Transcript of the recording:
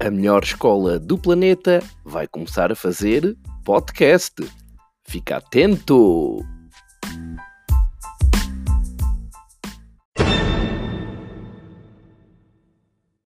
A melhor escola do planeta vai começar a fazer podcast. Fica atento!